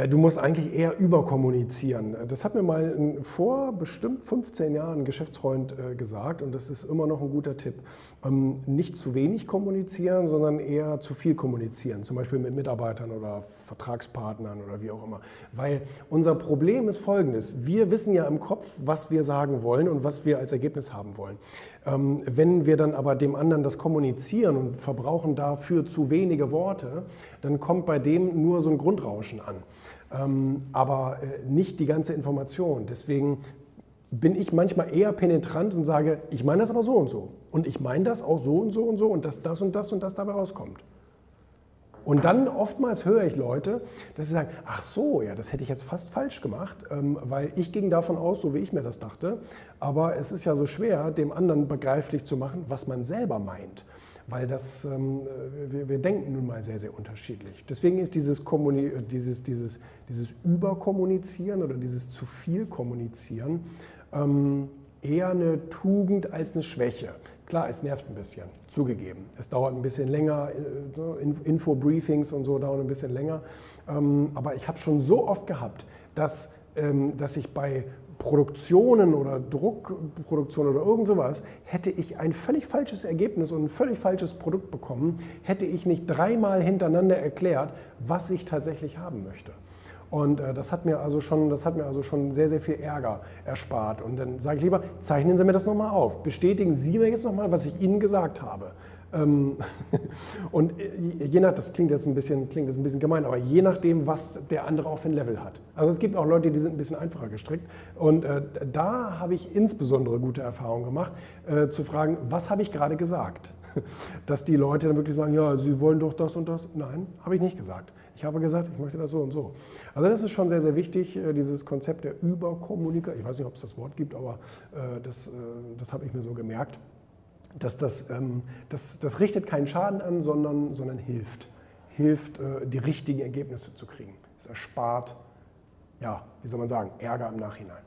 Äh, du musst eigentlich eher überkommunizieren. Das hat mir mal vor bestimmt 15 Jahren ein Geschäftsfreund äh, gesagt und das ist immer noch ein guter Tipp. Ähm, nicht zu wenig kommunizieren, sondern eher zu viel kommunizieren, zum Beispiel mit Mitarbeitern oder Vertragspartnern oder wie auch immer. Weil unser Problem ist folgendes. Wir wissen ja im Kopf, was wir sagen wollen und was wir als Ergebnis haben wollen. Ähm, wenn wir dann aber dem anderen das kommunizieren und verbrauchen dafür zu wenige Worte, dann kommt bei dem nur so ein Grundrauschen an aber äh, nicht die ganze Information. Deswegen bin ich manchmal eher penetrant und sage, ich meine das aber so und so. Und ich meine das auch so und so und so und dass das und das und das dabei rauskommt. Und dann oftmals höre ich Leute, dass sie sagen, ach so, ja, das hätte ich jetzt fast falsch gemacht, ähm, weil ich ging davon aus, so wie ich mir das dachte. Aber es ist ja so schwer, dem anderen begreiflich zu machen, was man selber meint. Weil das, ähm, wir, wir denken nun mal sehr, sehr unterschiedlich. Deswegen ist dieses, Kommuni dieses, dieses, dieses Überkommunizieren oder dieses zu viel Kommunizieren ähm, eher eine Tugend als eine Schwäche. Klar, es nervt ein bisschen, zugegeben. Es dauert ein bisschen länger, äh, Info-Briefings und so dauern ein bisschen länger. Ähm, aber ich habe schon so oft gehabt, dass, ähm, dass ich bei Produktionen oder Druckproduktion oder irgend sowas, hätte ich ein völlig falsches Ergebnis und ein völlig falsches Produkt bekommen, hätte ich nicht dreimal hintereinander erklärt, was ich tatsächlich haben möchte. Und äh, das, hat mir also schon, das hat mir also schon sehr, sehr viel Ärger erspart. Und dann sage ich lieber, zeichnen Sie mir das nochmal auf. Bestätigen Sie mir jetzt nochmal, was ich Ihnen gesagt habe. Ähm, und äh, je nach, das klingt jetzt ein bisschen, klingt jetzt ein bisschen gemein, aber je nachdem, was der andere für ein Level hat. Also es gibt auch Leute, die sind ein bisschen einfacher gestrickt. Und äh, da habe ich insbesondere gute Erfahrungen gemacht, äh, zu fragen, was habe ich gerade gesagt? Dass die Leute dann wirklich sagen, ja, Sie wollen doch das und das. Nein, habe ich nicht gesagt. Ich habe gesagt, ich möchte das so und so. Also das ist schon sehr, sehr wichtig, äh, dieses Konzept der Überkommunikation. Ich weiß nicht, ob es das Wort gibt, aber äh, das, äh, das habe ich mir so gemerkt. Dass das, ähm, das, das richtet keinen Schaden an, sondern, sondern hilft. Hilft, die richtigen Ergebnisse zu kriegen. Es erspart, ja, wie soll man sagen, Ärger im Nachhinein.